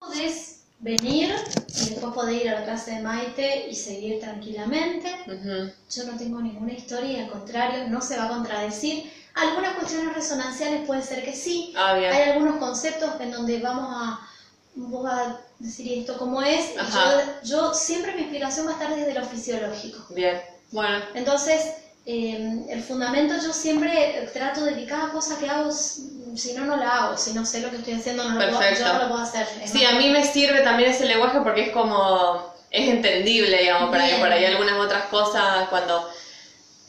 Podés venir y después podés ir a la casa de Maite y seguir tranquilamente. Yo no tengo ninguna historia y al contrario, no se va a contradecir. Algunas cuestiones resonanciales puede ser que sí. Ah. Hay algunos conceptos en donde vamos a, vos vas a decir esto como es. Yo, yo siempre mi explicación va a estar desde lo fisiológico. Bien. Bueno. Entonces, eh, el fundamento yo siempre trato de que cada cosa que hago, si no, no la hago. Si no sé lo que estoy haciendo, no lo puedo, yo no lo puedo hacer. Es Sí, a mí me sirve también ese lenguaje porque es como, es entendible, digamos, para Bien. por ahí algunas otras cosas cuando,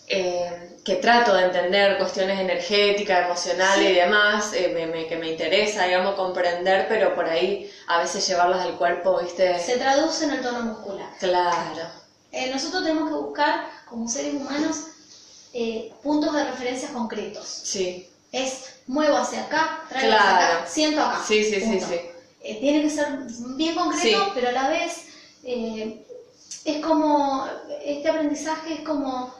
eh, que trato de entender cuestiones energéticas, emocionales Sí. y demás, eh, me- me- que me interesa, digamos, comprender, pero por ahí a veces llevarlas al cuerpo, ¿viste? Se traduce en el tono muscular. Claro. Eh, nosotros tenemos que buscar, como seres humanos, eh, puntos de referencia concretos. Sí, Es muevo hacia acá, traigo hacia acá, siento acá. sí, sí, sí, Punto. sí. Eh, tiene que ser bien concreto, Sí. pero a la vez eh, es como, este aprendizaje es como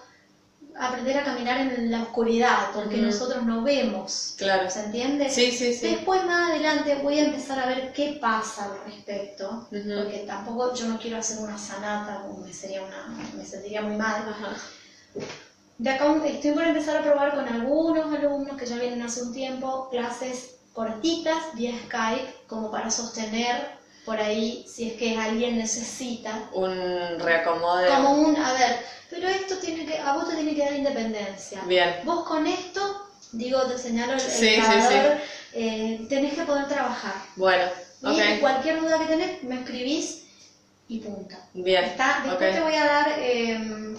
aprender a caminar en la oscuridad, porque nosotros no vemos, Claro. ¿se entiende? Sí, sí, sí. Después más adelante voy a empezar a ver qué pasa al respecto, porque tampoco yo no quiero hacer una sanata, me sería una, me sentiría muy mal. Ajá. De acá estoy por empezar a probar con algunos alumnos que ya vienen hace un tiempo clases cortitas vía Skype como para sostener por ahí si es que alguien necesita. Un reacomode. Como un, a ver, pero esto tiene que, a vos te tiene que dar independencia. Bien. Vos con esto, digo, te señalo el, Sí, eh, tenés que poder trabajar. Bueno, Y cualquier duda que tenés, me escribís y punta. Bien. Está, después te voy a dar, eh,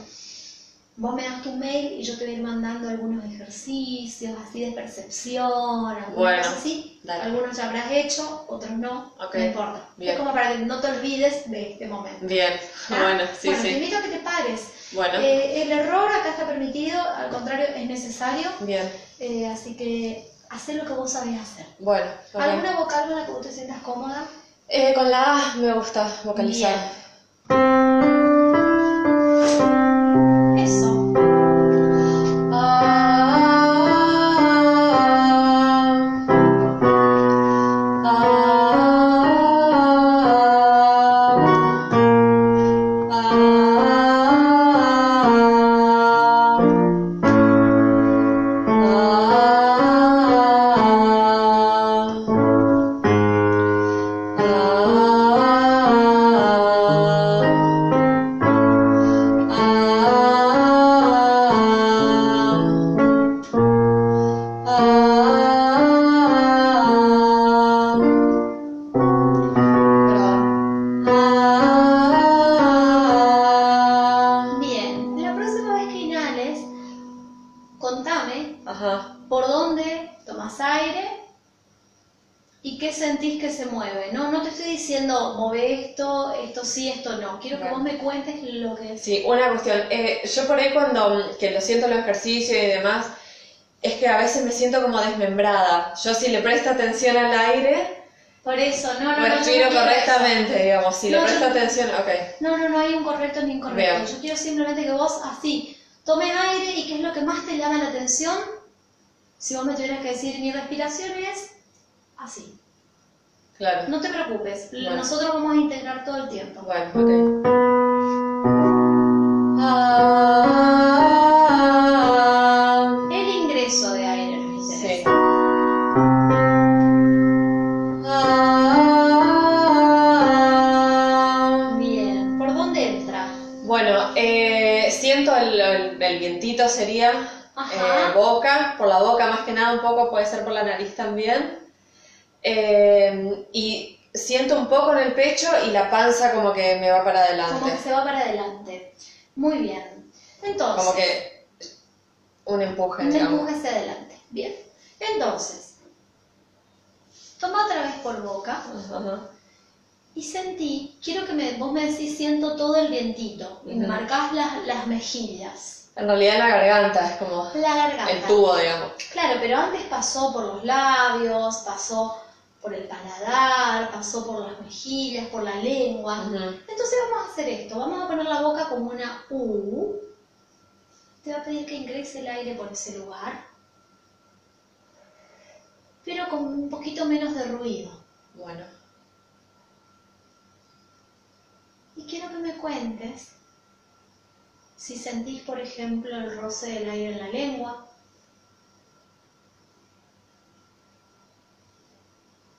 vos me das tu mail y yo te voy a ir mandando algunos ejercicios así de percepción, algunas Bueno, así. dale. Algunos ya habrás hecho, otros no, Ok, no importa. bien. Es como para que no te olvides de este momento. Bien. ¿ah? Bueno, sí, Bueno, te sí. invito a que te pares. Bueno. Eh, el error acá está permitido, al contrario, es necesario, Bien. eh, así que haz lo que vos sabés hacer. Bueno. ok. ¿Alguna vocal con la que vos te sientas cómoda? Eh, con la A me gusta vocalizar. Eso. Ejercicios y demás, es que a veces me siento como desmembrada. Yo si le presto atención al aire, Por eso, no, no, no. no respiro quiero correctamente, eso. digamos. Si No, le presto atención, ok. No, no, no hay un correcto ni incorrecto. Bien. Yo quiero simplemente que vos así tomes aire y qué es lo que más te llama la atención. Si vos me tuvieras que decir mi respiración es así. Claro. No te preocupes, Bueno. nosotros vamos a integrar todo el tiempo. Bueno, ok. Sería eh, boca, por la boca más que nada un poco, puede ser por la nariz también. Eh, y siento un poco en el pecho y la panza como que me va para Como que adelante. se va para adelante. Muy bien. Entonces, Como que un empuje, un digamos. empuje hacia adelante. Bien. Entonces, toma otra vez por boca y sentí, quiero que me, vos me decís, siento todo el vientito me Ujú. marcás las, las mejillas, en realidad la garganta es como la garganta. el tubo, digamos. Claro, pero antes pasó por los labios, pasó por el paladar, pasó por las mejillas, por la lengua. Entonces vamos a hacer esto, vamos a poner la boca como una U. Te va a pedir que ingrese el aire por ese lugar, pero con un poquito menos de ruido. Bueno. Y quiero que me cuentes si sentís, por ejemplo, el roce del aire en la lengua.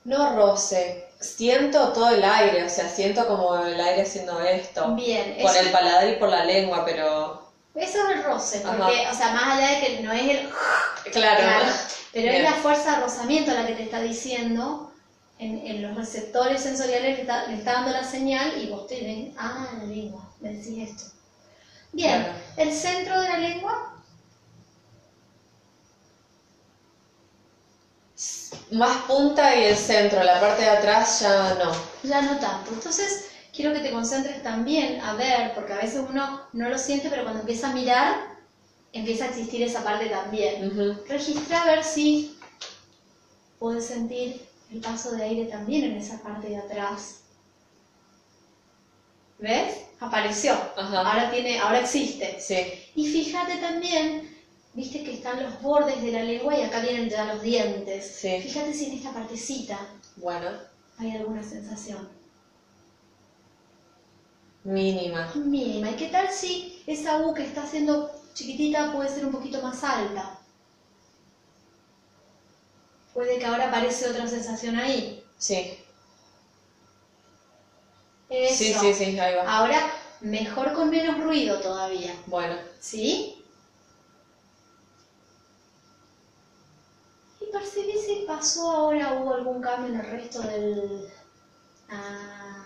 No roce, siento todo el aire, o sea, siento como el aire haciendo esto. Bien, Por el paladar y por la lengua, pero. eso es el roce, Ajá. porque, o sea, más allá de que no es el... Claro. Claro, pero Bien. es la fuerza de rozamiento la que te está diciendo en, en los receptores sensoriales que está, le está dando la señal y vos te ven, ah, la lengua, me decís esto. Bien, Claro. el centro de la lengua, Más punta y el centro, la parte de atrás ya no. ya no tanto. Entonces, quiero que te concentres también a ver, porque a veces uno no lo siente, pero cuando empieza a mirar, empieza a existir esa parte también. Ujú. Registra a ver si puedes sentir el paso de aire también en esa parte de atrás. ¿Ves? Apareció. Ajá. Ahora tiene, ahora existe. Sí, Y fíjate también, viste que están los bordes de la lengua y acá vienen ya los dientes. Sí. Fíjate si en esta partecita bueno, hay alguna sensación mínima. mínima. ¿Y qué tal si esa U que está haciendo chiquitita puede ser un poquito más alta? Puede que ahora aparece otra sensación ahí. Sí, Eso. sí, sí, sí, ahí va. Ahora, mejor con menos ruido todavía. Bueno, ¿Sí? Y percibí si pasó ahora, hubo algún cambio en el resto del... Ah.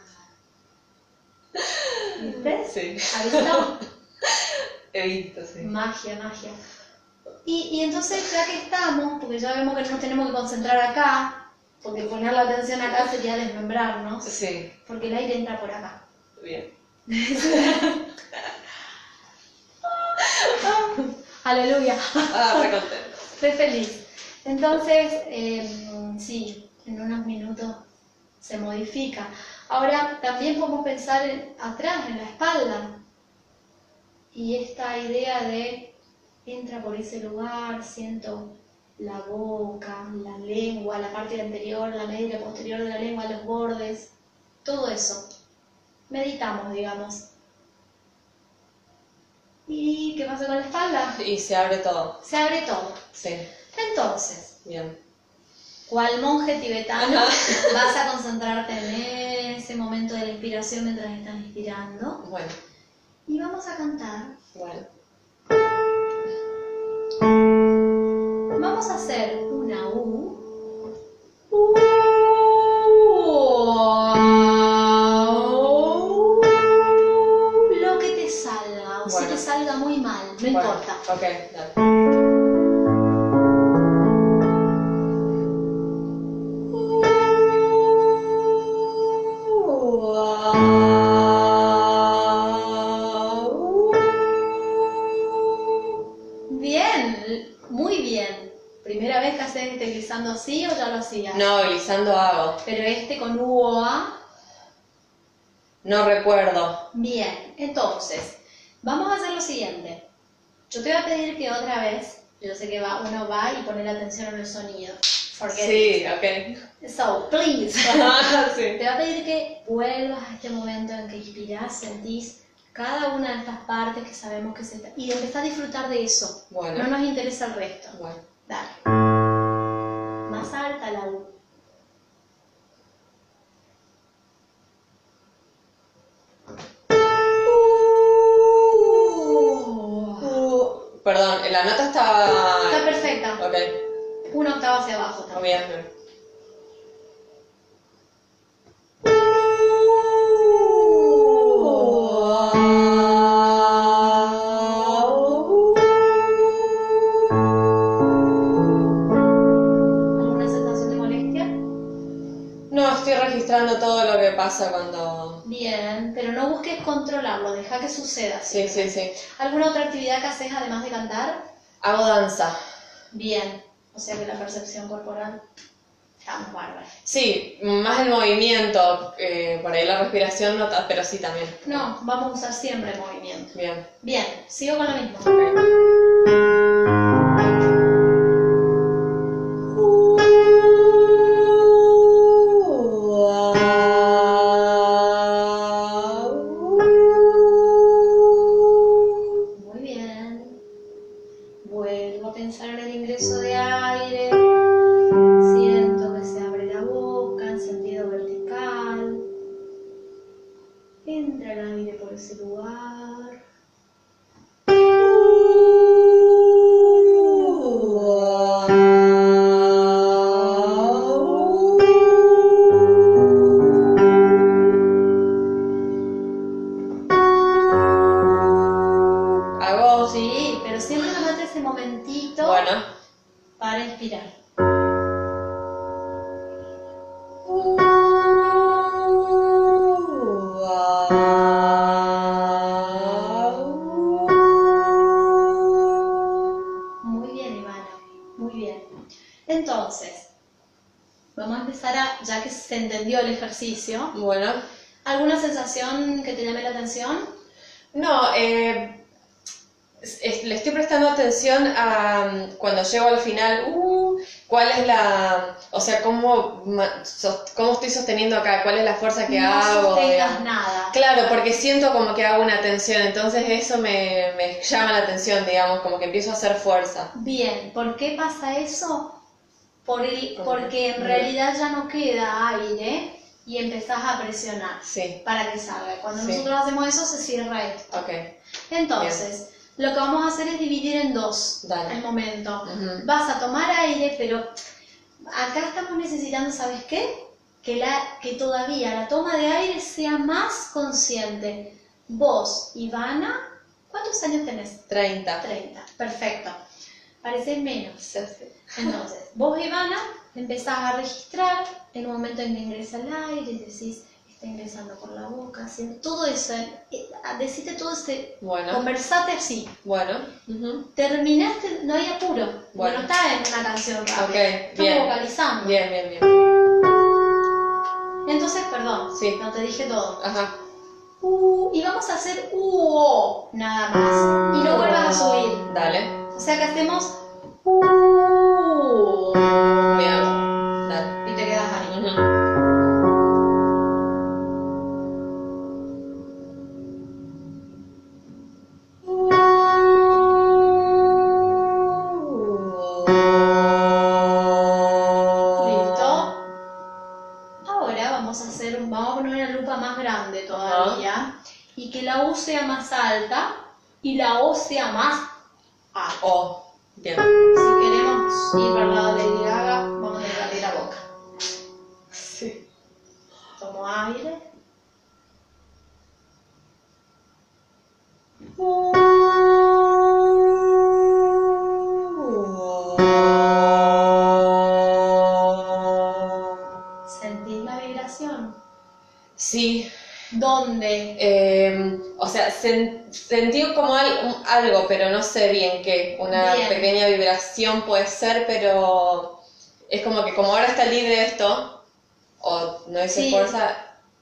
¿Viste? sí. ¿Has visto? He visto, sí. Magia, magia. Y, y entonces, ya que estamos, porque ya vemos que no nos tenemos que concentrar acá, porque poner la atención acá sería desmembrarnos, Sí, porque el aire entra por acá. bien. Aleluya. Ah, re contento. Estoy feliz. Entonces, eh, sí, en unos minutos se modifica. Ahora, también podemos pensar en- atrás, en la espalda. Y esta idea de entra por ese lugar, siento la boca, la lengua, la parte anterior, la media posterior de la lengua, los bordes, todo eso. Meditamos, digamos. ¿Y qué pasa con la espalda? Y se abre todo. Se abre todo. Sí, Entonces, bien. cual monje tibetano, Ajá. vas a concentrarte en ese momento de la inspiración mientras estás inspirando. Bueno, Y vamos a cantar. bueno. Vamos a hacer una U. Lo que te salga, o si Bueno. te salga muy mal, no Bueno, importa. Ok, guisando así o ya lo hacías? No, glissando hago. Pero este con U o A, No recuerdo. bien. Entonces, vamos a hacer lo siguiente. Yo te voy a pedir que otra vez, yo sé que va, uno va y pone la atención en el sonido. Forget Sí, ok. it. So, please. sí. Te voy a pedir que vuelvas a este momento en que inspirás, sentís cada una de estas partes que sabemos que se está... Y empezá a disfrutar de eso. Bueno. No nos interesa el resto. Bueno. Dale. Más alta la perdón, la nota estaba... Está perfecta. Ok, Una octava hacia abajo está también. bien. Suceda. Sí, sí, sí. ¿Alguna otra actividad que haces además de cantar? Hago danza. Bien, o sea que la percepción corporal estamos bárbaros. Sí, más el movimiento, eh, por ahí la respiración no, pero sí también. No, vamos a usar siempre el movimiento. Bien. Bien, sigo con lo mismo. ese ya que se entendió el ejercicio, Bueno. ¿alguna sensación que te llame la atención? No, eh, es- le estoy prestando atención a mm, cuando llego al final, uh, cuál es la, o sea, cómo, cómo estoy sosteniendo acá, cuál es la fuerza que no hago. digamos. nada. Claro, porque siento como que hago una tensión, entonces eso me, me llama la atención, digamos, como que empiezo a hacer fuerza. Bien, ¿por qué pasa eso? Por el- porque en realidad ya no queda aire y empezás a presionar Sí, para que salga. Cuando Sí. nosotros hacemos eso se cierra esto. Entonces, lo que vamos a hacer es dividir en dos Dale. el momento. Vas a tomar aire, pero acá estamos necesitando, ¿sabes qué? Que, la, que todavía la toma de aire sea más consciente. Vos, Ivana, ¿cuántos años tenés? 30. 30. Perfecto. Pareces menos. Sí. Entonces, vos, Ivana, empezás a registrar en un momento en que ingresa el aire, decís, está ingresando por la boca, haciendo todo eso, eh, decite todo ese, Bueno, conversate así. bueno. Terminaste, no hay apuro, Bueno. bueno, está en una canción rápida, estamos bien. vocalizando. Bien, bien, bien. Entonces, perdón, Sí. no te dije todo. Ajá. Uh, y vamos a hacer U-O nada más, y no vuelvas a subir. Dale. O sea que hacemos U. Bien. Dale. Y te quedas ahí. Listo. Ahora vamos a hacer, vamos a una lupa más grande todavía y que la U sea más alta y la O sea más alta. Oh, bien. Si queremos ir para el lado de Lady Gaga, vamos a tener que abrir la boca. Sí. Tomo aire. ¿Sentís la vibración? Sí, ¿Dónde? eh, o sea, sen- sentí algo, pero no sé bien qué. Una Bien. pequeña vibración puede ser, pero es como que como ahora está libre esto, o no hice Sí. fuerza,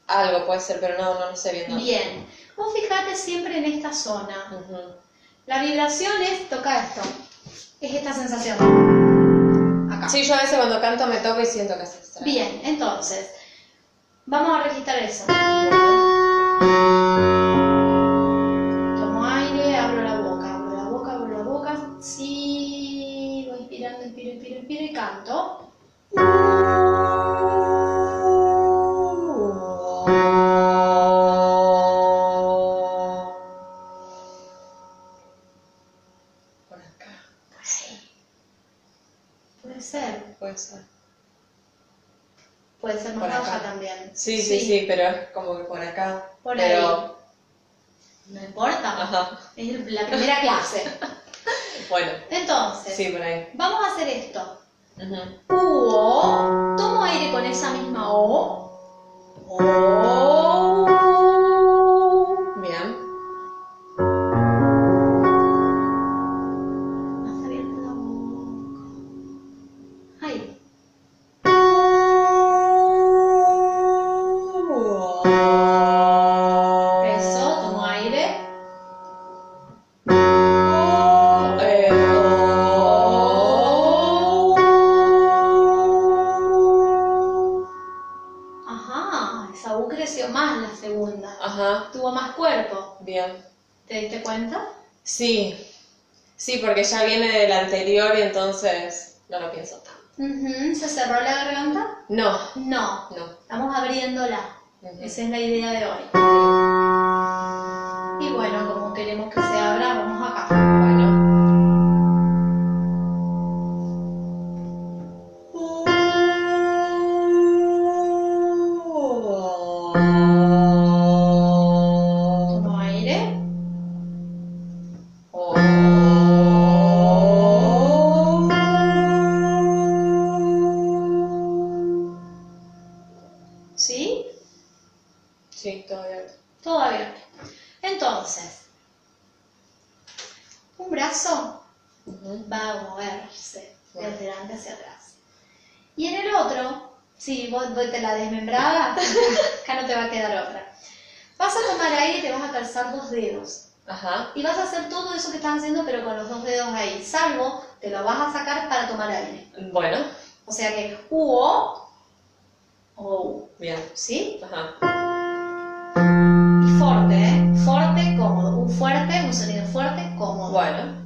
algo puede ser, pero no, no, no sé bien. no. Bien. Vos fijate siempre en esta zona. La vibración es, toca esto, es esta sensación. Acá. Sí, yo a veces cuando canto me toco y siento que se extrae. Bien, entonces, vamos a registrar eso. Canto. Por acá, Puede ser, puede ser. puede ser más baja también. Sí, sí, sí, pero es como que por acá. Por pero, No importa, Ajá. es la primera clase. Bueno, Entonces, sí, por ahí. vamos a hacer esto. Ujú. O, tomo ya viene del anterior y entonces no lo pienso tanto. Ujú, ¿Se cerró la garganta? No, No. no. Estamos abriéndola. Ujú. Esa es la idea de hoy. Fuerte, un sonido fuerte, cómodo. Bueno.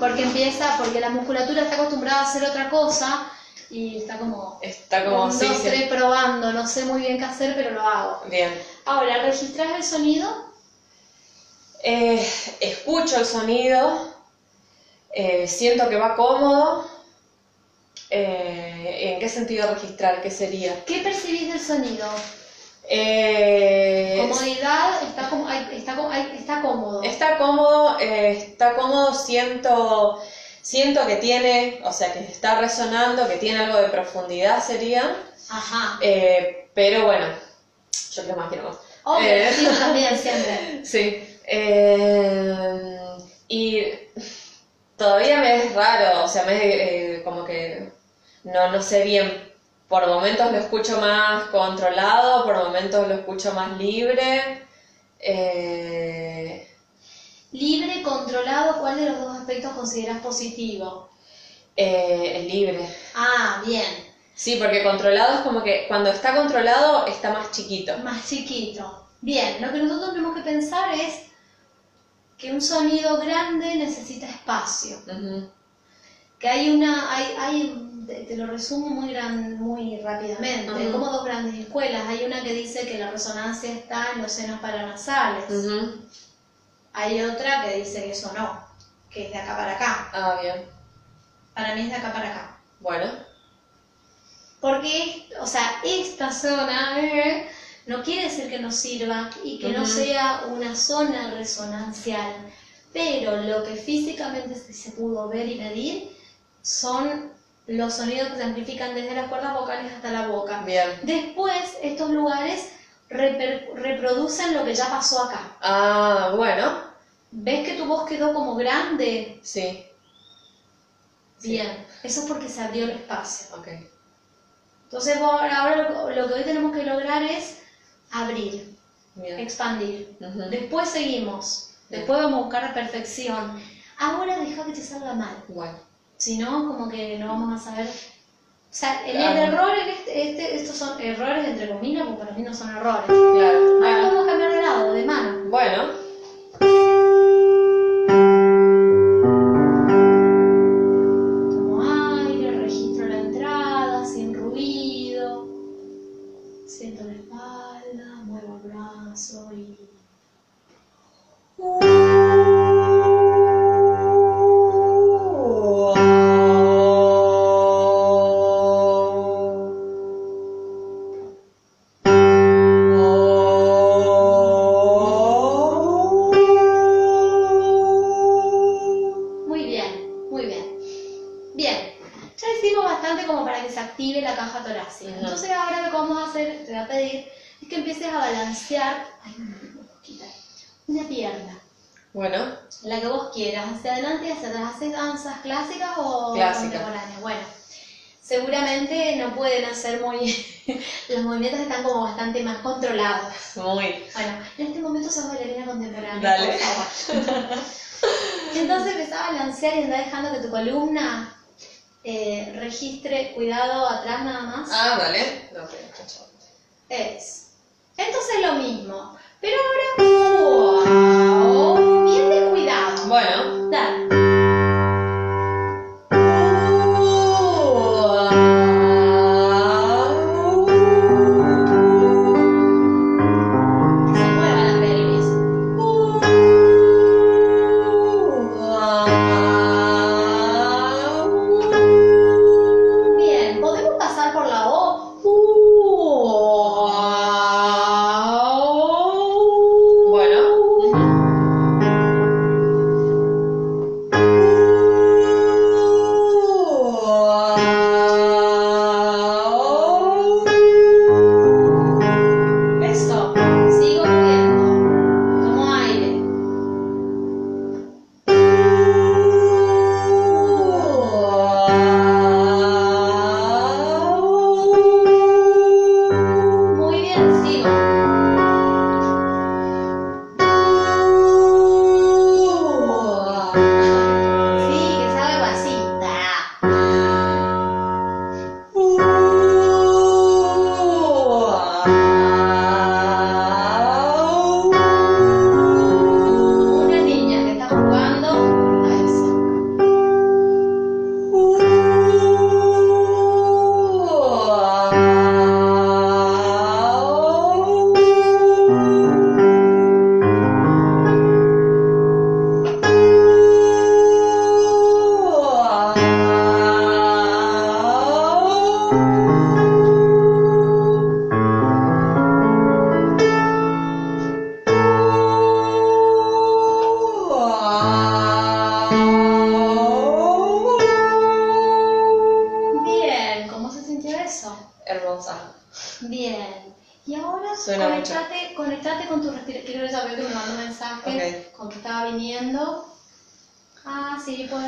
Porque empieza, porque la musculatura está acostumbrada a hacer otra cosa y está como Está como un, sí, dos, sí. tres probando, no sé muy bien qué hacer, pero lo hago. Bien. Ahora, ¿registras el sonido? Eh, escucho el sonido, eh, siento que va cómodo. Eh, ¿En qué sentido registrar? ¿Qué sería? ¿Qué percibís del sonido? Eh, Comodidad, está, está, está cómodo. Está cómodo, eh, está cómodo, siento, siento que tiene, o sea, que está resonando, que tiene algo de profundidad sería, Ajá. eh, pero bueno, yo creo más quiero más. Obvio, eh. sí, también, siempre. Sí. eh, y todavía me es raro, o sea, me eh, como que no, no sé bien. Por momentos lo escucho más controlado, por momentos lo escucho más libre. eh, Libre, controlado, ¿cuál de los dos aspectos consideras positivo? eh, es libre. Ah, bien. Sí, porque controlado es como que cuando está controlado está más chiquito. Más chiquito. Bien, lo que nosotros tenemos que pensar es que un sonido grande necesita espacio. Que hay una, hay, hay te, te lo resumo muy gran, muy rápidamente, Ujú. como dos grandes escuelas. Hay una que dice que la resonancia está en los senos paranasales. Hay otra que dice que eso no, que es de acá para acá. Ah, bien. Para mí es de acá para acá. Bueno. Porque, o sea, esta zona eh, no quiere decir que no sirva y que no sea una zona resonancial, pero lo que físicamente se pudo ver y medir son los sonidos que se amplifican desde las cuerdas vocales hasta la boca. Bien. Después, estos lugares reproducen lo que ya pasó acá. Ah, bueno. ¿Ves que tu voz quedó como grande? Sí. Sí. Bien, eso es porque se abrió el espacio. Ok. Entonces ahora lo, que hoy tenemos que lograr es abrir, Bien. expandir. Después seguimos, después vamos a buscar la perfección. ahora deja que te salga mal. Bueno. Si no, como que no vamos a saber. O sea, el, Claro. error en este, este- estos son errores entre comillas, porque para mí no son errores. Claro. Ahora Bueno. podemos cambiar de lado, de mano. Bueno. Movimientos están como bastante más controlados. Muy. Bueno, en este momento sos bailarina contemporánea. Dale. Entonces empezá a balancear y andá dejando que tu columna eh, registre cuidado atrás nada más. Ah, vale. No, escucha. Es. Entonces lo mismo. Pero ahora.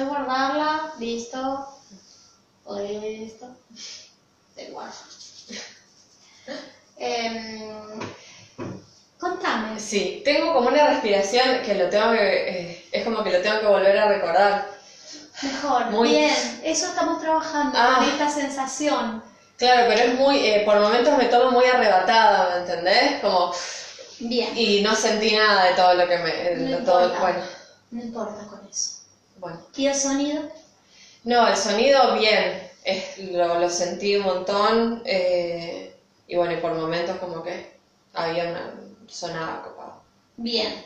Podés guardarla. Listo. Listo. Te guardo. Em, contame. Sí, tengo como una respiración que lo tengo que. eh, es como que lo tengo que volver a recordar. Mejor. Muy- Bien. Eso estamos trabajando Ah. con esta sensación. Claro, pero es muy. eh, por momentos me tomo muy arrebatada, ¿me entendés? Como. Bien. Y no sentí nada de todo lo que me. de No todo, importa. bueno, No importa. Bueno. ¿Y el sonido? No, el sonido bien. Es, lo, lo sentí un montón. eh, y bueno, y por momentos como que había una. sonaba copado. Bien.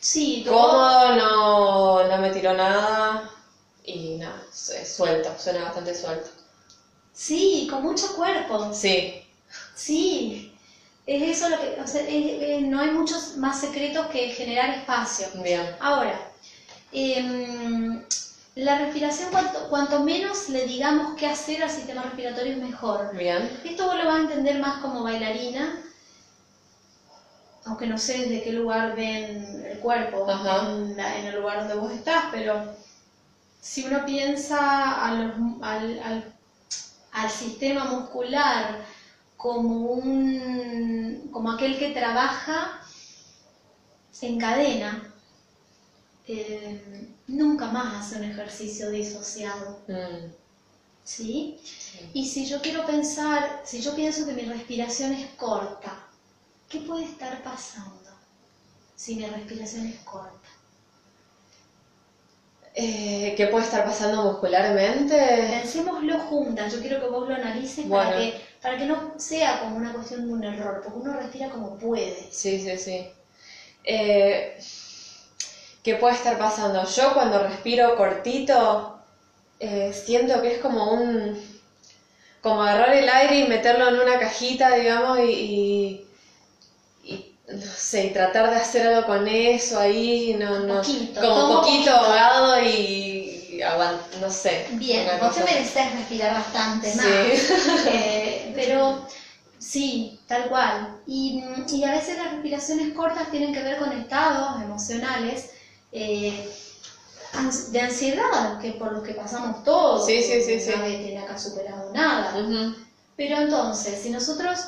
Sí, Cómodo, no, no me tiró nada. Y nada, su- suelto, suena bastante suelto. Sí, con mucho cuerpo. Sí, Sí. Es eso lo que. o sea, es- no hay muchos más secretos que generar espacio. bien. Ahora, em, la respiración, cuanto, cuanto menos le digamos qué hacer al sistema respiratorio es mejor. Bien. Esto vos lo vas a entender más como bailarina, aunque no sé desde qué lugar ven el cuerpo, en, la- en el lugar donde vos estás, pero si uno piensa a los- al, al- al sistema muscular como, un, como aquel que trabaja, se encadena. Eh, nunca más hace un ejercicio disociado. Mm, ¿Sí? sí. Y si yo quiero pensar, si yo pienso que mi respiración es corta, ¿qué puede estar pasando si mi respiración es corta? Eh, ¿Qué puede estar pasando muscularmente? Pensémoslo juntas, yo quiero que vos lo analices para, que, para que no sea como una cuestión de un error, porque uno respira como puede. Sí, sí, sí. Eh, ¿Qué puede estar pasando? Yo cuando respiro cortito, eh, siento que es como un... como agarrar el aire y meterlo en una cajita, digamos, y... y, y, no sé, y tratar de hacer algo con eso ahí, no, no, Poquito, como poquito poquito. ahogado y, no sé. Bien, vos te mereces respirar bastante más. Sí. Eh, pero sí, tal cual. Y, y a veces las respiraciones cortas tienen que ver con estados emocionales eh, de ansiedad, que por los que pasamos todos. Sí, sí, sí. Nadie tiene acá superado nada. Pero entonces, si nosotros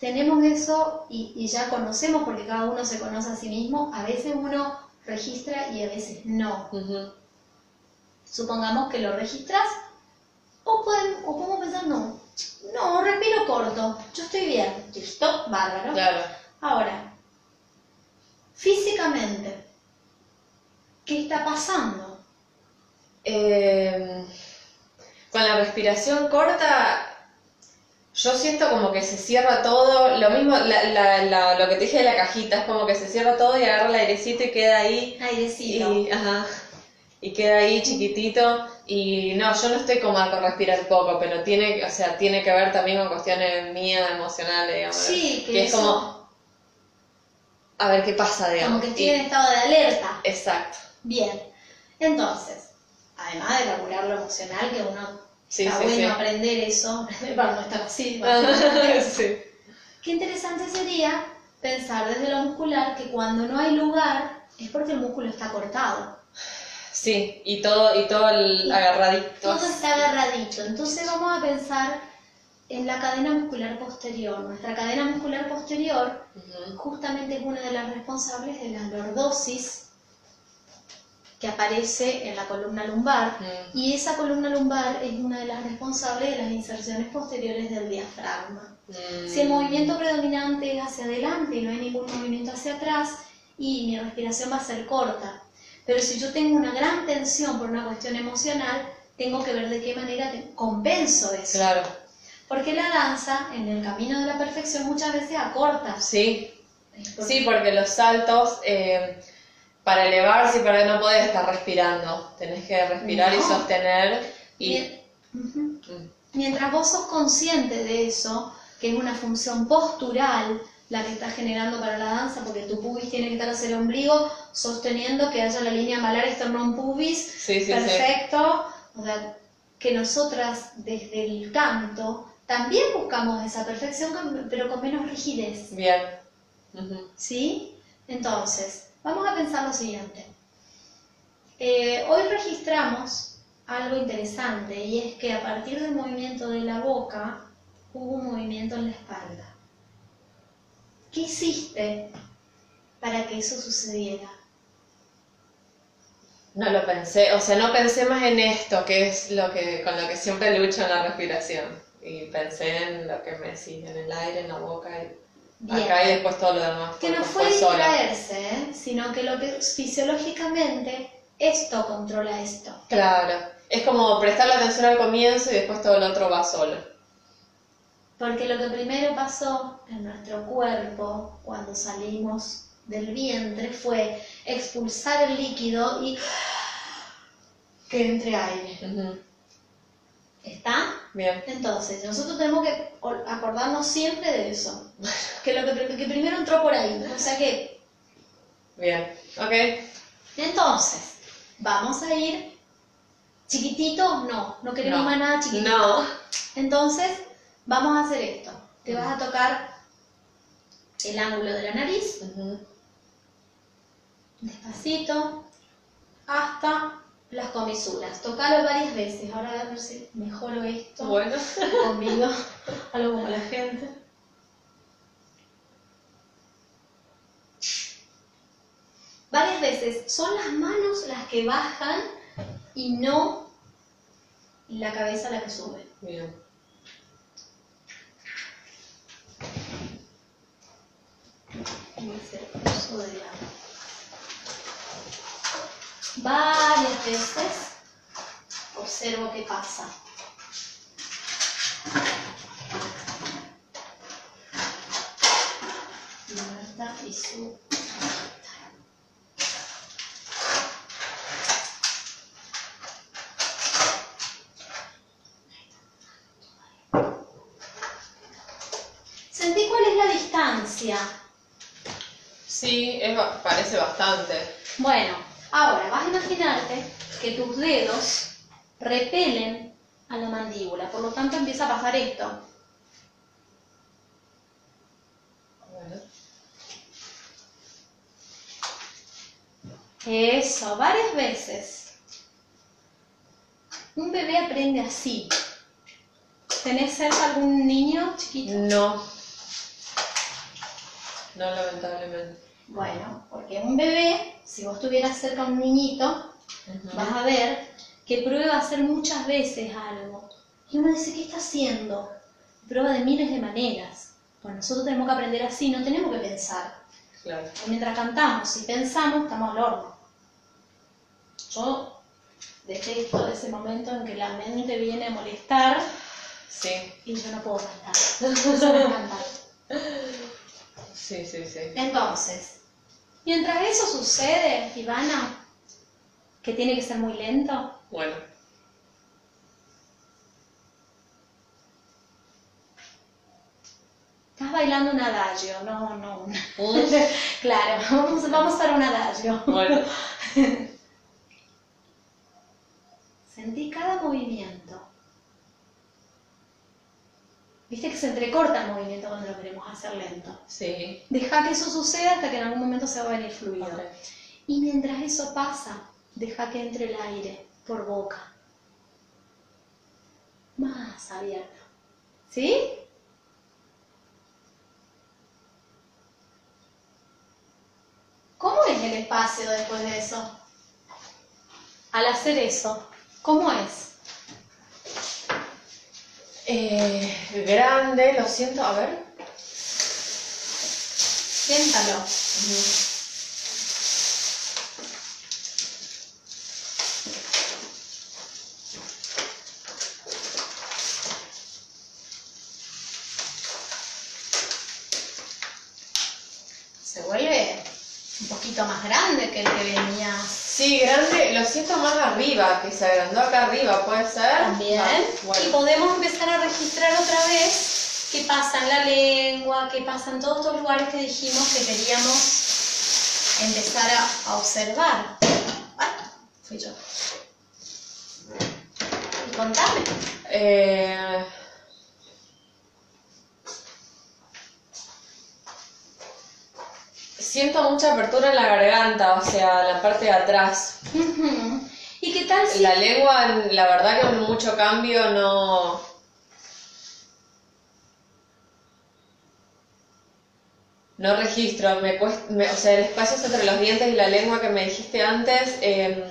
tenemos eso y, y ya conocemos, porque cada uno se conoce a sí mismo, a veces uno registra y a veces no. Supongamos que lo registras o, pueden, o podemos pensar, no, no, respiro corto, yo estoy bien, listo, bárbaro. Claro. Ahora, físicamente, ¿qué está pasando? Eh, con la respiración corta, yo siento como que se cierra todo, lo mismo, la- la- la- lo que te dije de la cajita, es como que se cierra todo y agarra el airecito y queda ahí, Airecito. y, ajá, y queda ahí chiquitito, y no, yo no estoy cómoda con respirar poco, pero tiene, o sea, tiene que ver también con cuestiones mías, emocionales, digamos, Sí, que, que es eso, como, a ver qué pasa, digamos. como que estoy y- en estado de alerta. Exacto, Bien, entonces, además de laburar lo emocional, que uno sí, está sí, bueno sí. aprender eso, para no estar así. Qué interesante sería pensar desde lo muscular que cuando no hay lugar es porque el músculo está cortado. Sí, y todo, y todo el agarradito. Todo está agarradito. Entonces vamos a pensar en la cadena muscular posterior. Nuestra cadena muscular posterior justamente es una de las responsables de la lordosis que aparece en la columna lumbar. Mm. Y esa columna lumbar es una de las responsables de las inserciones posteriores del diafragma. Mm. Si el movimiento predominante es hacia adelante y no hay ningún movimiento hacia atrás, y mi respiración va a ser corta. Pero si yo tengo una gran tensión por una cuestión emocional, tengo que ver de qué manera te- compenso eso. Claro, Porque la danza, en el camino de la perfección, muchas veces acorta. sí, sí, porque los saltos, eh, para elevarse y para no poder estar respirando, tenés que respirar y sostener y... Mm. Mientras vos sos consciente de eso, que es una función postural la que está generando para la danza, porque tu pubis tiene que estar hacia el ombligo, sosteniendo que haya la línea malar esternón pubis, Sí, sí, sí. perfecto. O sea, que nosotras desde el canto también buscamos esa perfección, pero con menos rigidez. Bien. ¿Sí? Entonces, vamos a pensar lo siguiente. Eh, hoy registramos algo interesante y es que a partir del movimiento de la boca hubo un movimiento en la espalda. ¿Qué hiciste para que eso sucediera? No lo pensé, o sea, no pensé más en esto, que es lo que con lo que siempre lucho en la respiración. Y pensé en lo que me decís, en el aire, en la boca, y Bien. acá y después todo lo demás. Que no fue distraerse, ¿eh? sino que lo que fisiológicamente esto controla esto. Claro, es como prestar la atención al comienzo y después todo lo otro va solo. Porque lo que primero pasó en nuestro cuerpo cuando salimos del vientre fue expulsar el líquido y que entre aire. ¿Está? Bien, Entonces, nosotros tenemos que or- acordarnos siempre de eso. Que lo que, que primero entró por ahí. O sea que, bien, ok. entonces, vamos a ir chiquitito, no, no queremos No. más nada chiquitito. No. Entonces, vamos a hacer esto. Te vas a tocar el ángulo de la nariz, despacito, hasta las comisuras. Tocalo varias veces. Ahora voy a ver si mejoro esto. Bueno. Convido algo como la gente. Varias veces son las manos las que bajan y no la cabeza la que sube. Bien. Voy a hacer uso de la- Varias veces observo qué pasa. Marta y su Sentí cuál es la distancia. Sí, es, parece bastante. Bueno, ahora vas a imaginarte que tus dedos repelen a la mandíbula, por lo tanto empieza a pasar esto. Eso, varias veces. Un bebé aprende así. ¿Tenés cerca algún niño chiquito? No. No, lamentablemente. Bueno, porque un bebé, si vos tuvieras cerca a un niñito, vas a ver que prueba a hacer muchas veces algo. Y uno dice, ¿qué está haciendo? Prueba de miles de maneras. Pues nosotros tenemos que aprender así, no tenemos que pensar. Claro. Mientras cantamos, si pensamos, estamos al horno. Yo detesto ese momento en que la mente viene a molestar Sí, y yo no puedo cantar. Eso me encanta. Sí, sí, sí. Entonces, mientras eso sucede, Ivana, que tiene que ser muy lento, Bueno. estás bailando un adagio, no, no. un- Mm. claro, vamos, vamos a hacer un adagio. Bueno. Sentí cada movimiento. Viste que se entrecorta el movimiento cuando lo queremos hacer lento. Sí. Deja que eso suceda hasta que en algún momento se va a venir fluido. Y mientras eso pasa, deja que entre el aire por boca. Más abierto. ¿Sí? ¿Cómo es el espacio después de eso? Al hacer eso, ¿cómo es? Eh, grande, lo siento, a ver. Siéntalo. Se vuelve un poquito más grande que el que venías. Sí, grande, lo siento más arriba, que se agrandó acá arriba, ¿puede ser? También. Y podemos empezar a registrar otra vez qué pasa en la lengua, qué pasa en todos estos lugares que dijimos que queríamos empezar a, a observar. Fui yo. Y contame. Eh, siento mucha apertura en la garganta, o sea, la parte de atrás. ¿Y qué tal si La lengua, la verdad que con mucho cambio no... No registro, me cuesta, me- o sea, el espacio entre los dientes y la lengua que me dijiste antes, em,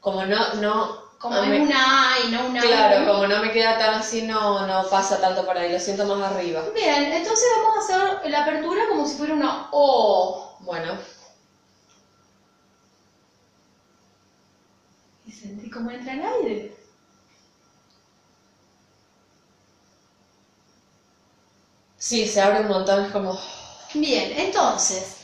como no, no, como es me- una A y no una claro, como no me queda tan así, no, no pasa tanto por ahí, lo siento más arriba. Bien, entonces vamos a hacer la apertura como si fuera una O. Bueno, Y sentí cómo entra el aire. sí, se abre un montón, es como, Bien, entonces,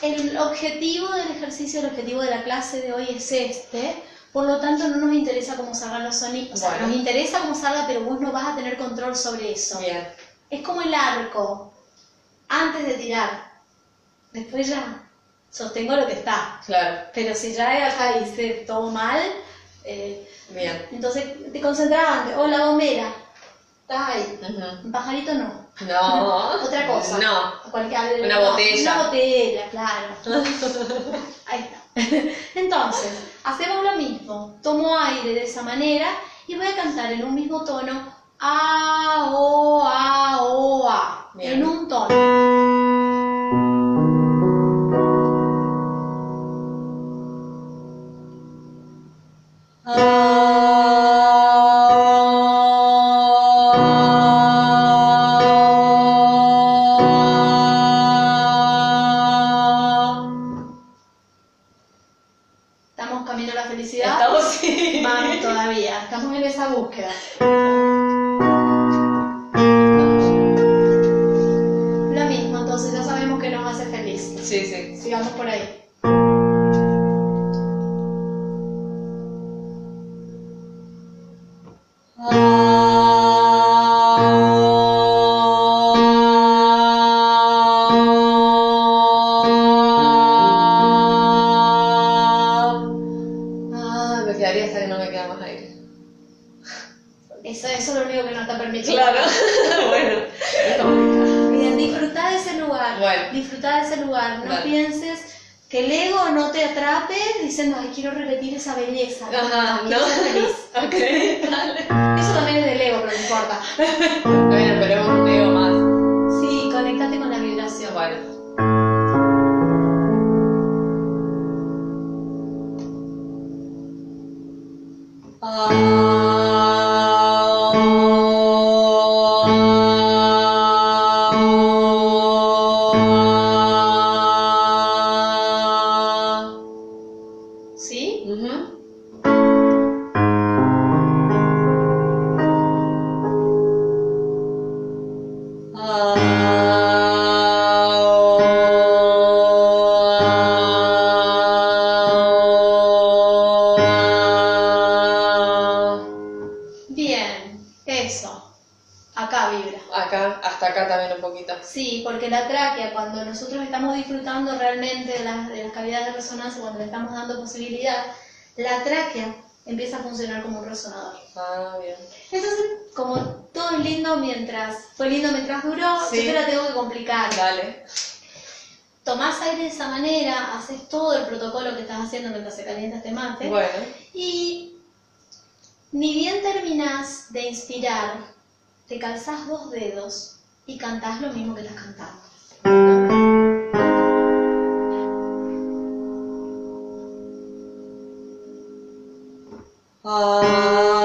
el objetivo del ejercicio, el objetivo de la clase de hoy es este. Por lo tanto, no nos interesa cómo salgan los sonidos. O sea, Bueno. nos interesa cómo salga, pero vos no vas a tener control sobre eso. bien, Es como el arco. Antes de tirar. Después ya sostengo lo que está. claro, Pero si ya acá hice todo mal, eh, bien. entonces te concentras antes. O la bombera. Estás ahí. Un pajarito no. No. Otra cosa. No. Cualquier- Una no, botella. Una botella, claro. Ahí está. Entonces, hacemos lo mismo, tomo aire de esa manera y voy a cantar en un mismo tono A, O, A, O, A, en un tono. A, está permitido. Claro. bueno. Bien, disfruta de ese lugar. Bueno. Disfruta de ese lugar. No pienses que el ego no te atrape diciendo, ay, quiero repetir esa belleza. Ajá, quiero ¿no? ser feliz. Ok, dale. Eso también es del ego, pero no importa. Bueno, pero es un ego más. Sí, conéctate con la vibración. Bueno. Mientras, fue lindo mientras duró, Sí. yo te la tengo que complicar. Dale. Tomás aire de esa manera, haces todo el protocolo que estás haciendo mientras se calienta este mate. Bueno. Y ni bien terminás de inspirar, te calzás dos dedos y cantás lo mismo que estás cantando. Pero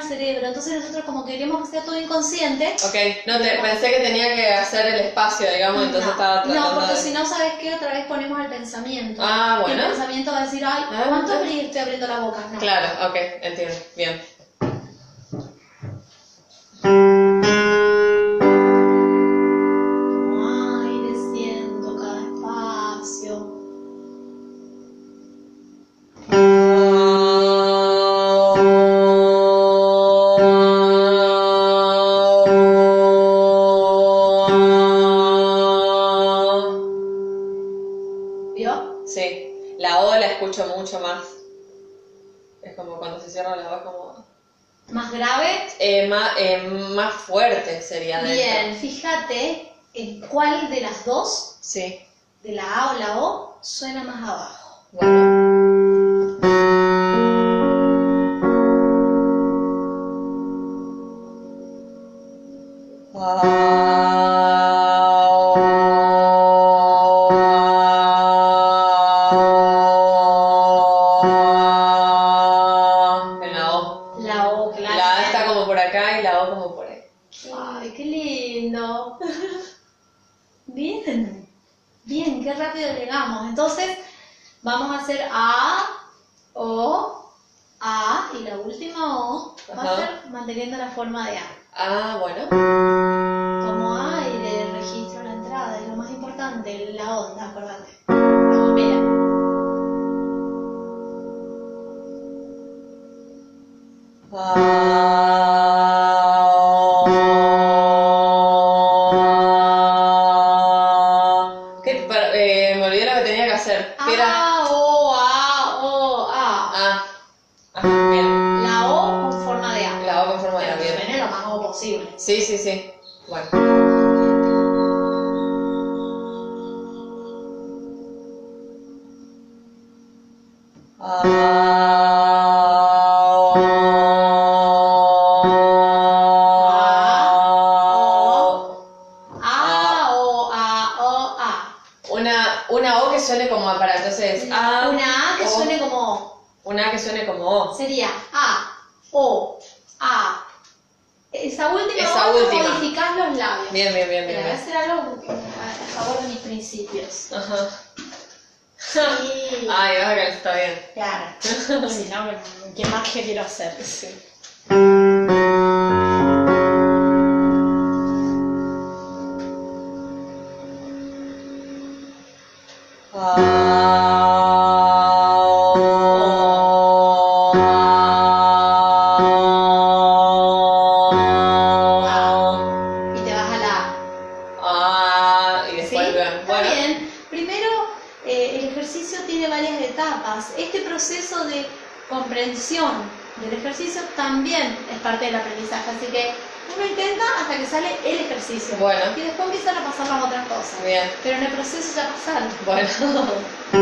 al cerebro, entonces nosotros como queremos que sea todo inconsciente. Ok, no, te, pensé que tenía que hacer el espacio, digamos, entonces no, estaba tratando no, porque de... si no, ¿sabes qué? Otra vez ponemos el pensamiento. Ah, Y bueno. el pensamiento va a decir, ay, Ah, ¿cuánto abrí- estoy abriendo la boca? No. Claro, ok, entiendo, bien. Fuerte sería dentro. Bien, fíjate en cuál de las dos, Sí, de la A o la O, suena más abajo. bueno. Vamos a A, O, A y la última O va a ser manteniendo la forma de A. Ah, bueno. Como aire, registro la entrada, es lo más importante, la onda, acordate. Mira. Sale el ejercicio. Bueno. Y después empiezan a pasar las otras cosas. bien. Pero en el proceso ya pasaron. Bueno.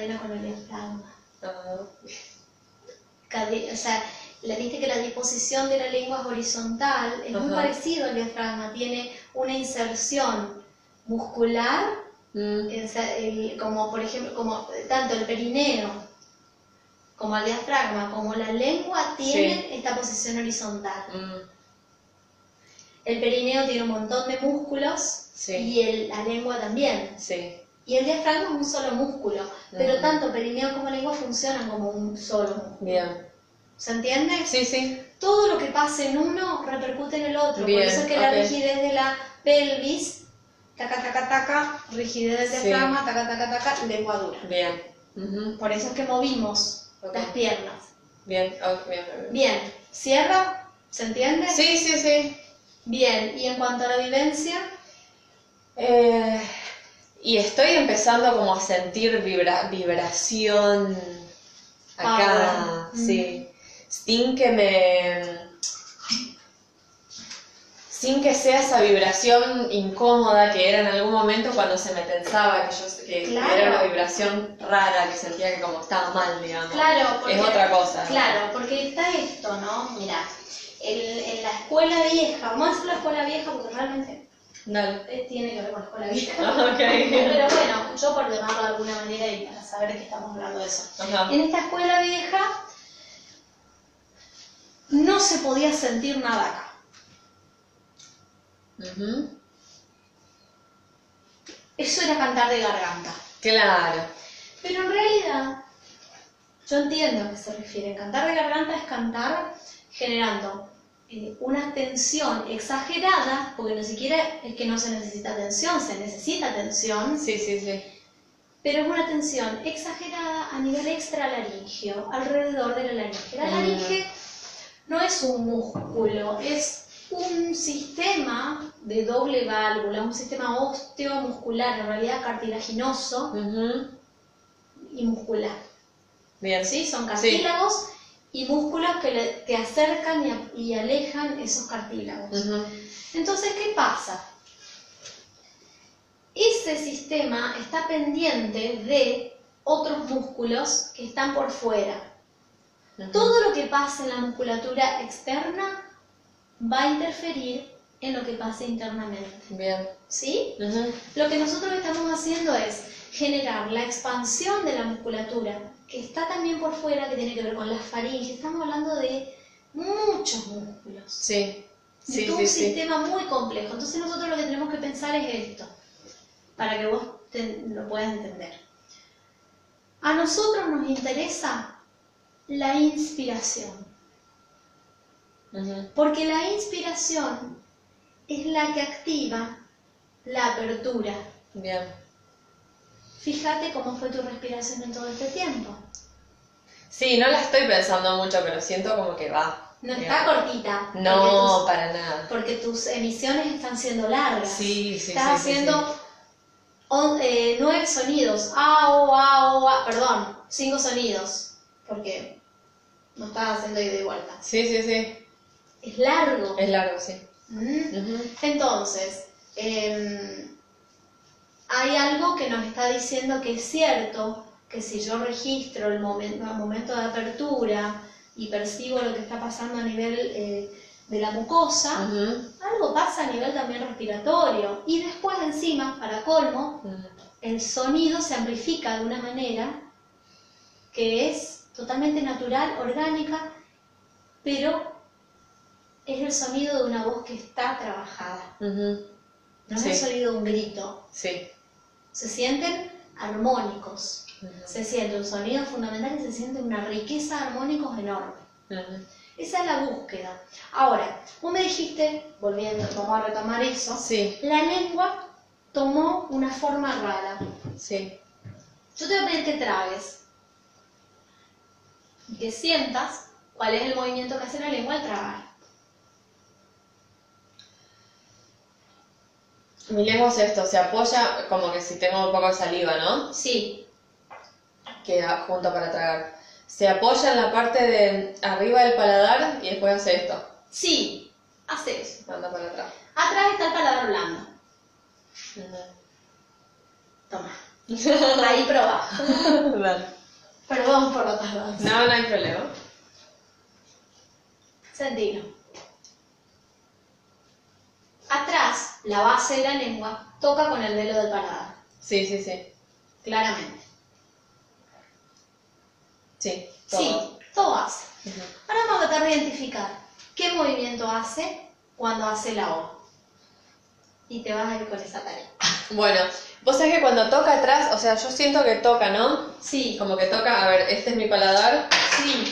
cadena con el diafragma. Cade- o sea, la, viste que la disposición de la lengua es horizontal, es muy parecido al diafragma, tiene una inserción muscular, mm, el- como por ejemplo, como tanto el perineo como el diafragma, como la lengua tienen esta posición horizontal. mm, El perineo tiene un montón de músculos Sí. y el- la lengua también. sí, Y el diafragma es un solo músculo, pero tanto perineo como lengua funcionan como un solo músculo. bien. ¿Se entiende? Sí, sí, Todo lo que pasa en uno repercute en el otro. Bien, Por eso es que la rigidez de la pelvis, taca, taca, taca, rigidez del Sí. diafragma, taca, taca, taca, lengua dura. bien. Por eso es que movimos las piernas. Bien, oh, bien, bien, bien. Bien, cierra, ¿se entiende? Sí, sí, sí. Bien, y en cuanto a la vivencia, Eh, y estoy empezando como a sentir vibra- vibración acá, Ah, sí. Sin que me... Sin que sea esa vibración incómoda que era en algún momento cuando se me tensaba, que yo que Claro. era una vibración rara, que sentía que como estaba mal, digamos. claro, porque, es otra cosa. Claro, porque está esto, ¿no? Mira, en, en la escuela vieja, decir la escuela vieja porque realmente Dale. eh, tiene que ver con la vieja. Ah. Pero bueno, yo por llamarlo de alguna manera y para saber qué estamos hablando de eso. Ajá. En esta escuela vieja no se podía sentir nada acá. Eso era cantar de garganta. Claro. Pero en realidad, yo entiendo a qué se refiere. Cantar de garganta es cantar generando eh, una tensión exagerada, porque ni siquiera es que no se necesita tensión, se necesita tensión, Sí, sí, sí. pero es una tensión exagerada a nivel extralaringeo, alrededor de la laringe. La Mm. laringe no es un músculo, es un sistema de doble válvula, un sistema osteomuscular, en realidad cartilaginoso y muscular. Bien. ¿sí? Son cartílagos y músculos que, le- que acercan y, a- y alejan esos cartílagos. Entonces, ¿qué pasa? ese sistema está pendiente de otros músculos que están por fuera. Todo lo que pase en la musculatura externa va a interferir en lo que pase internamente. Bien. ¿Sí? Lo que nosotros estamos haciendo es generar la expansión de la musculatura, que está también por fuera, que tiene que ver con las faringes. Estamos hablando de muchos músculos, Sí. de Sí, todo sí, un sí. sistema muy complejo. Entonces nosotros lo que tenemos que pensar es esto, para que vos te- lo puedas entender. A nosotros nos interesa la inspiración, porque la inspiración es la que activa la apertura. Bien. Fíjate cómo fue tu respiración en todo este tiempo. Sí, no la estoy pensando mucho, pero siento como que va. No está Digamos. cortita. No, para nada. porque tus emisiones están siendo largas. Sí, sí, Estás sí, sí, haciendo on- eh, nueve sonidos. A, o, a, o, a. Perdón, cinco sonidos. Porque no estás haciendo ida y vuelta. Sí, sí, sí. Es largo. Es largo, sí. Mm. Entonces, em, hay algo que nos está diciendo que es cierto, que si yo registro el momento, el momento de apertura y percibo lo que está pasando a nivel eh, de la mucosa, algo pasa a nivel también respiratorio. Y después encima, para colmo, el sonido se amplifica de una manera que es totalmente natural, orgánica, pero es el sonido de una voz que está trabajada. No es Sí. el sonido de un grito. Sí. Se sienten armónicos. Se siente un sonido fundamental y se siente una riqueza de armónicos enorme. Esa es la búsqueda. Ahora, vos me dijiste, volviendo, vamos a retomar eso, Sí, la lengua tomó una forma rara. sí. Yo te voy a pedir que tragues y que sientas cuál es el movimiento que hace la lengua al tragar. Mi lengua es esto, se apoya como que si tengo un poco de saliva, ¿no? Sí, Queda junto para tragar. Se apoya en la parte de arriba del paladar y después hace esto. sí, hace eso. Manda para atrás. Atrás está el paladar blando. Toma. Ahí probá. Dale. Perdón por la tardanza. No, no hay problema. Sentilo. Atrás, la base de la lengua toca con el velo del paladar, Sí, sí, sí. claramente. Sí. todo. Sí, todo hace. Ujú. Ahora vamos a tratar de identificar qué movimiento hace cuando hace la O. Y te vas a ir con esa tarea. Bueno, vos sabés que cuando toca atrás, o sea, yo siento que toca, ¿no? Sí, Como que toca, a ver, este es mi paladar sí,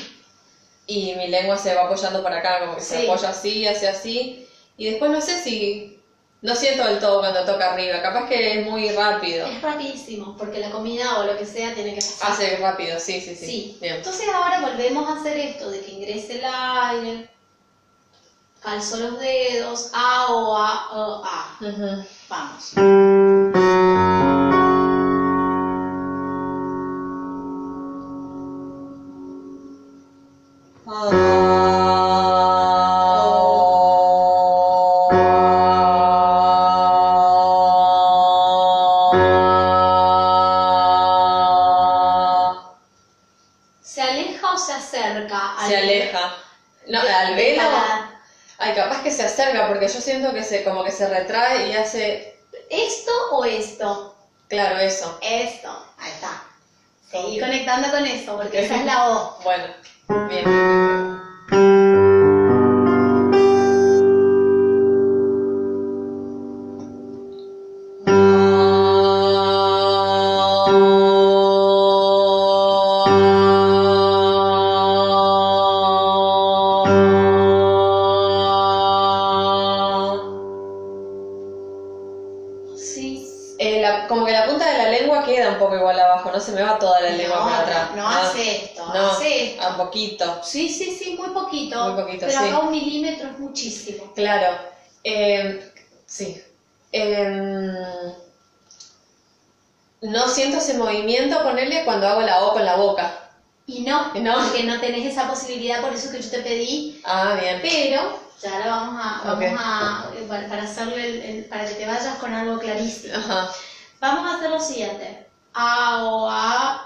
y mi lengua se va apoyando para acá, como que se Sí. apoya así, hace así. Y después no sé si. No siento del todo cuando toca arriba, capaz que es muy rápido. es rapidísimo, porque la comida o lo que sea tiene que pasar. Hace rápido, sí, sí, sí. Sí. Bien. Entonces ahora volvemos a hacer esto de que ingrese el aire, calzo los dedos, A o A o A. Vamos. Yo siento que se como que se retrae y hace. ¿Esto o esto? Claro, eso. Esto. Ahí está. Seguí Ok. conectando con eso, porque esa es la O. Bueno, no siento ese movimiento, ponerle cuando hago la O con la boca. Y no, Y no. porque no tenés esa posibilidad, por eso que yo te pedí, Ah, bien. pero ya la vamos a, vamos a para, para hacerle el- el- para que te vayas con algo clarísimo. Ajá. Vamos a hacer lo siguiente. A o A.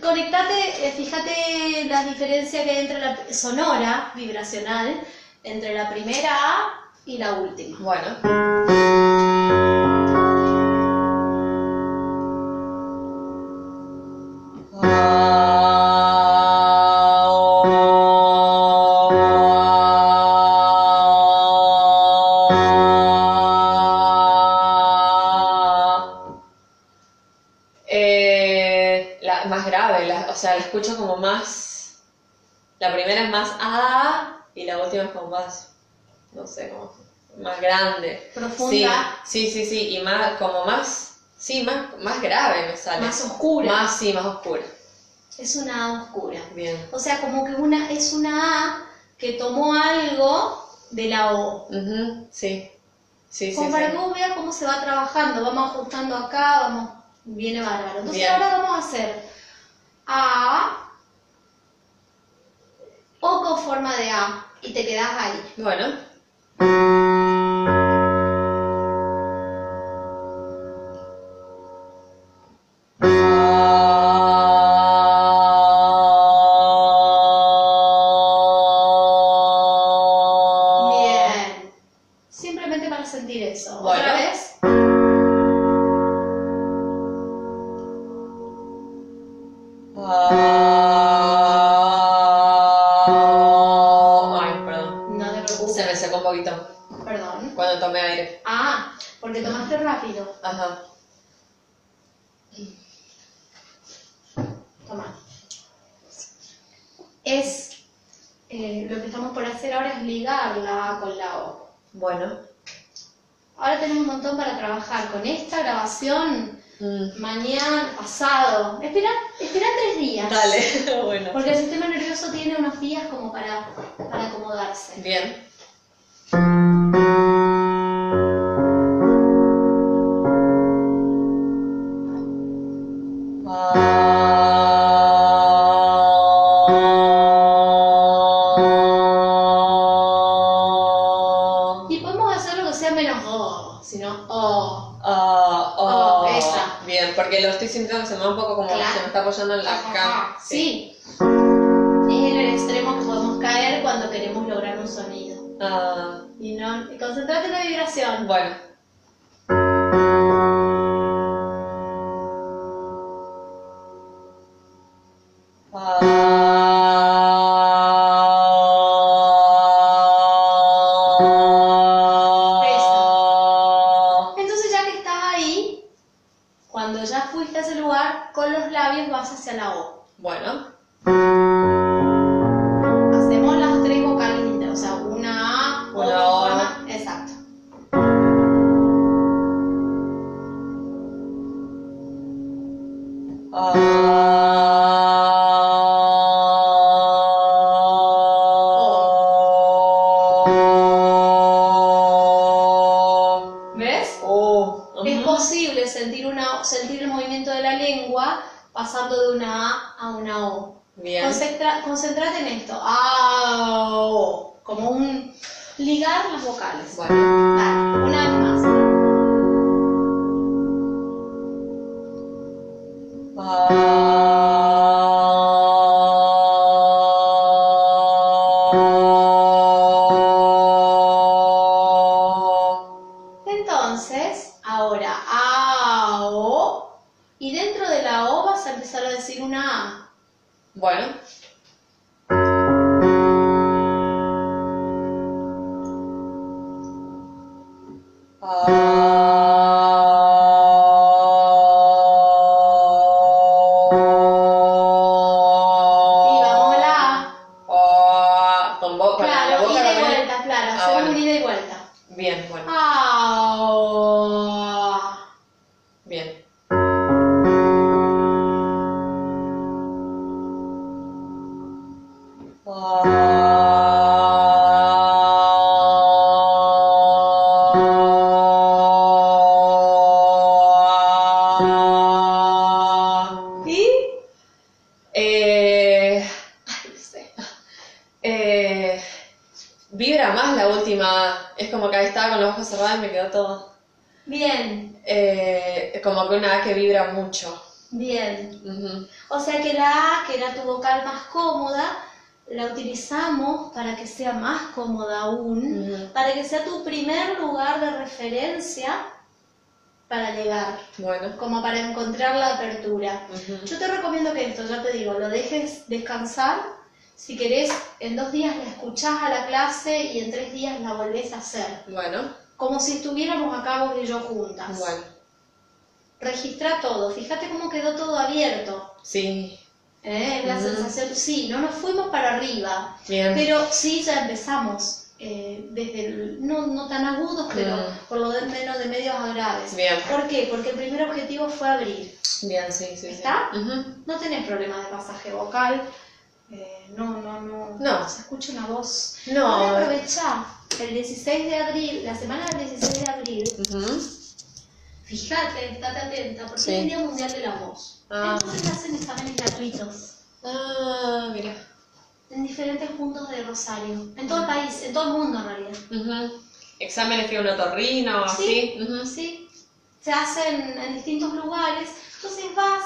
Conectate, eh, fíjate la diferencia que hay entre la sonora, vibracional, entre la primera A y la última. Bueno. La primera es más A y la última es como más, no sé, como más grande. Profunda. Sí, sí, sí, sí, y más, como más, sí, más, más grave me sale. Más oscura. Más, sí, más oscura. Es una A oscura. Bien. O sea, como que una es una A que tomó algo de la O. Ujú, sí. Sí, sí, Como sí. para que vos veas cómo se va trabajando, vamos ajustando acá, vamos, viene bárbaro. Entonces Bien. ahora vamos a hacer A, O con forma de A, y te quedás ahí. Bueno. Eh, lo que estamos por hacer ahora es ligar la A con la O. Bueno. Ahora tenemos un montón para trabajar con esta grabación Mm, mañana, pasado. Espera, espera tres días. Dale, bueno. Porque el sistema nervioso tiene unos días como para, para acomodarse. Bien. Ligar las vocales. Bueno. Dale, una vez más. Bueno. como para encontrar la apertura. Yo te recomiendo que esto, ya te digo, lo dejes descansar. Si querés, en dos días la escuchás a la clase y en tres días la volvés a hacer. Bueno, Como si estuviéramos acá vos y yo juntas. bueno. Registra todo, fíjate cómo quedó todo abierto. Sí, ¿eh? La sensación, sí, no nos fuimos para arriba, bien. pero sí ya empezamos. Eh, desde el- no, no tan agudos, pero Mm. por lo menos de medios a graves. Bien. ¿Por qué? Porque el primer objetivo fue abrir. Bien, sí, sí. sí. ¿Está? Ujú. No tenés problemas de pasaje vocal. eh, no, no, no. No. Se escucha una voz. No. Ahora aprovechá. El 16 de abril, la semana del 16 de abril, Ujú. fíjate, estate atenta, porque Sí. es el Día Mundial de la Voz. Ah. Entonces hacen exámenes gratuitos Ah, mira. En diferentes puntos de Rosario. En todo el país, en todo el mundo en realidad. Exámenes que un otorrino o así. Ujú. Sí. Se hacen en distintos lugares. Entonces vas.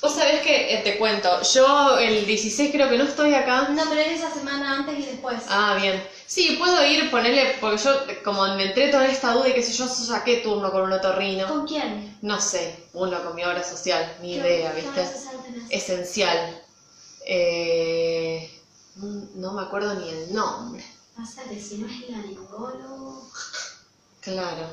Vos sabés que, eh, te cuento, yo el 16 creo que no estoy acá. No, pero es esa semana antes y después. Ah, bien. Sí, puedo ir, ponerle, porque yo como me entré toda esta duda y qué sé yo, saqué turno con un otorrino. ¿Con quién? No sé, uno con mi obra social, ni ¿Qué- idea, ¿viste? obra social tenés? Esencial. Eh, no me acuerdo ni el nombre. Pasa que si no es laringólogo. Claro.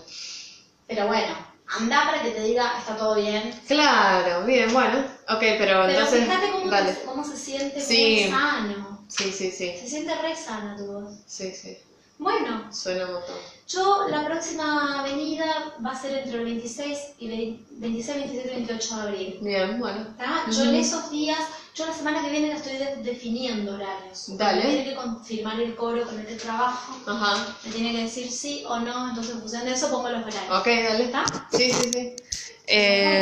Pero bueno, anda para que te diga está todo bien. Claro, bien, bueno. Ok, pero, Pero entonces. fíjate cómo, dale. te- cómo se siente Sí. muy sano. Sí, sí, sí. Se siente re sana tu voz. Sí, sí. Bueno, Suena un montón. yo la próxima venida va a ser entre el 26 y vein- 26, 27 y 28 de abril. Bien, bueno. ¿tá? Yo Ujú. en esos días, yo la semana que viene la estoy de- definiendo horarios. Dale. Me tiene que confirmar el coro con el que trabajo. Ajá. Me tiene que decir sí o no, entonces en función de eso pongo los horarios. Ok, dale. ¿Está? Sí, sí, sí. Eh,